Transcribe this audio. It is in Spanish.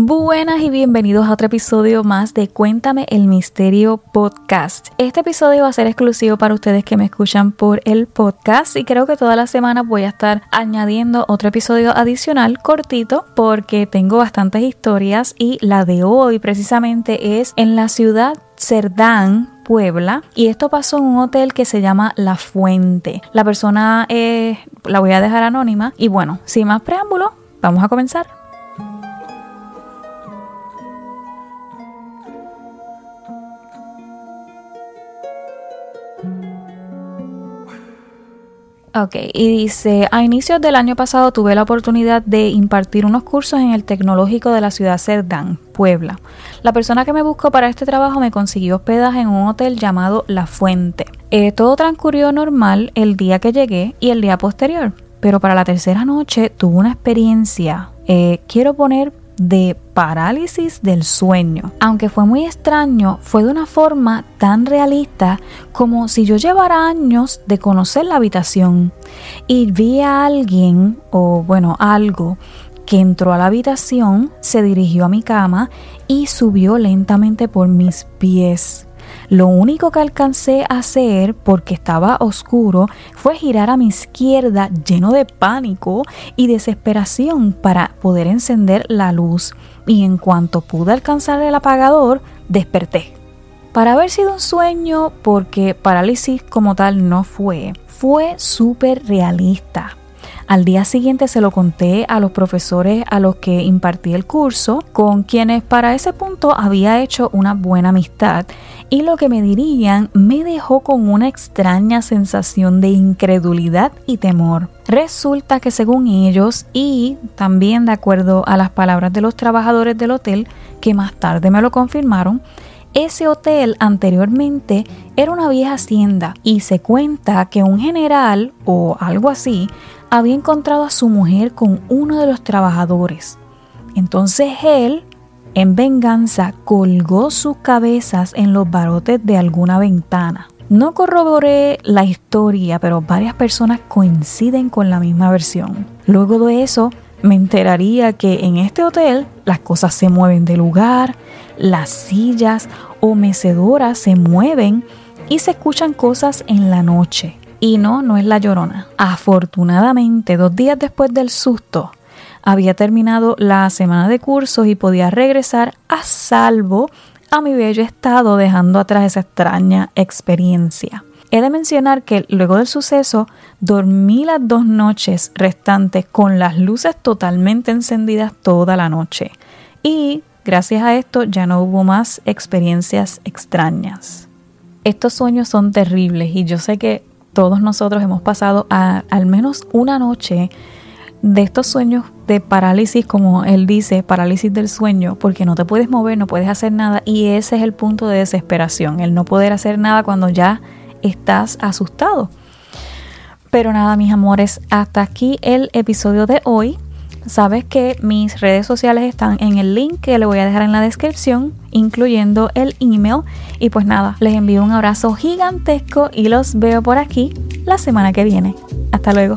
Buenas y bienvenidos a otro episodio más de Cuéntame el Misterio Podcast. Este episodio va a ser exclusivo para ustedes que me escuchan por el podcast y creo que toda la semana voy a estar añadiendo otro episodio adicional cortito porque tengo bastantes historias y la de hoy precisamente es en la ciudad Cerdán, Puebla y esto pasó en un hotel que se llama La Fuente. La persona la voy a dejar anónima y bueno, sin más preámbulo, vamos a comenzar. Ok, y dice, a inicios del año pasado tuve la oportunidad de impartir unos cursos en el tecnológico de la ciudad Cerdán, Puebla. La persona que me buscó para este trabajo me consiguió hospedaje en un hotel llamado La Fuente. Eh, todo transcurrió normal el día que llegué y el día posterior, pero para la tercera noche tuve una experiencia, eh, quiero poner de parálisis del sueño. Aunque fue muy extraño, fue de una forma tan realista como si yo llevara años de conocer la habitación y vi a alguien o bueno, algo que entró a la habitación, se dirigió a mi cama y subió lentamente por mis pies. Lo único que alcancé a hacer, porque estaba oscuro, fue girar a mi izquierda lleno de pánico y desesperación para poder encender la luz. Y en cuanto pude alcanzar el apagador, desperté. Para haber sido un sueño, porque parálisis como tal no fue, fue súper realista. Al día siguiente se lo conté a los profesores a los que impartí el curso, con quienes para ese punto había hecho una buena amistad, y lo que me dirían me dejó con una extraña sensación de incredulidad y temor. Resulta que según ellos y también de acuerdo a las palabras de los trabajadores del hotel, que más tarde me lo confirmaron, ese hotel anteriormente era una vieja hacienda y se cuenta que un general o algo así había encontrado a su mujer con uno de los trabajadores. Entonces él, en venganza, colgó sus cabezas en los barotes de alguna ventana. No corroboré la historia, pero varias personas coinciden con la misma versión. Luego de eso, me enteraría que en este hotel las cosas se mueven de lugar, las sillas o mecedoras se mueven y se escuchan cosas en la noche. Y no, no es la llorona. Afortunadamente, dos días después del susto, había terminado la semana de cursos y podía regresar a salvo a mi bello estado dejando atrás esa extraña experiencia. He de mencionar que luego del suceso dormí las dos noches restantes con las luces totalmente encendidas toda la noche y gracias a esto ya no hubo más experiencias extrañas. Estos sueños son terribles y yo sé que todos nosotros hemos pasado al menos una noche de estos sueños de parálisis, como él dice, parálisis del sueño, porque no te puedes mover, no puedes hacer nada y ese es el punto de desesperación, el no poder hacer nada cuando ya estás asustado. Pero nada, mis amores, hasta aquí el episodio de hoy. Sabes que mis redes sociales están en el link que le voy a dejar en la descripción, incluyendo el email. Y pues nada, les envío un abrazo gigantesco y los veo por aquí la semana que viene. Hasta luego.